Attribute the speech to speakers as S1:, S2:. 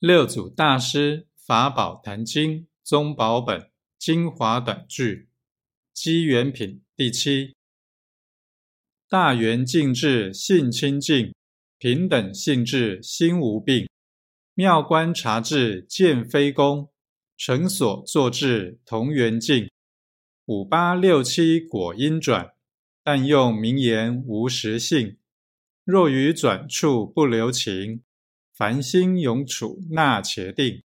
S1: 六祖大师法宝坛经宗宝本精华短句机缘品第七：大圆净智性清净，平等性质心无病。妙观察智见非功，成所作智同圆净。五八六七果因转，但用名言无实性。若于转处不留情。凡心永处那且定。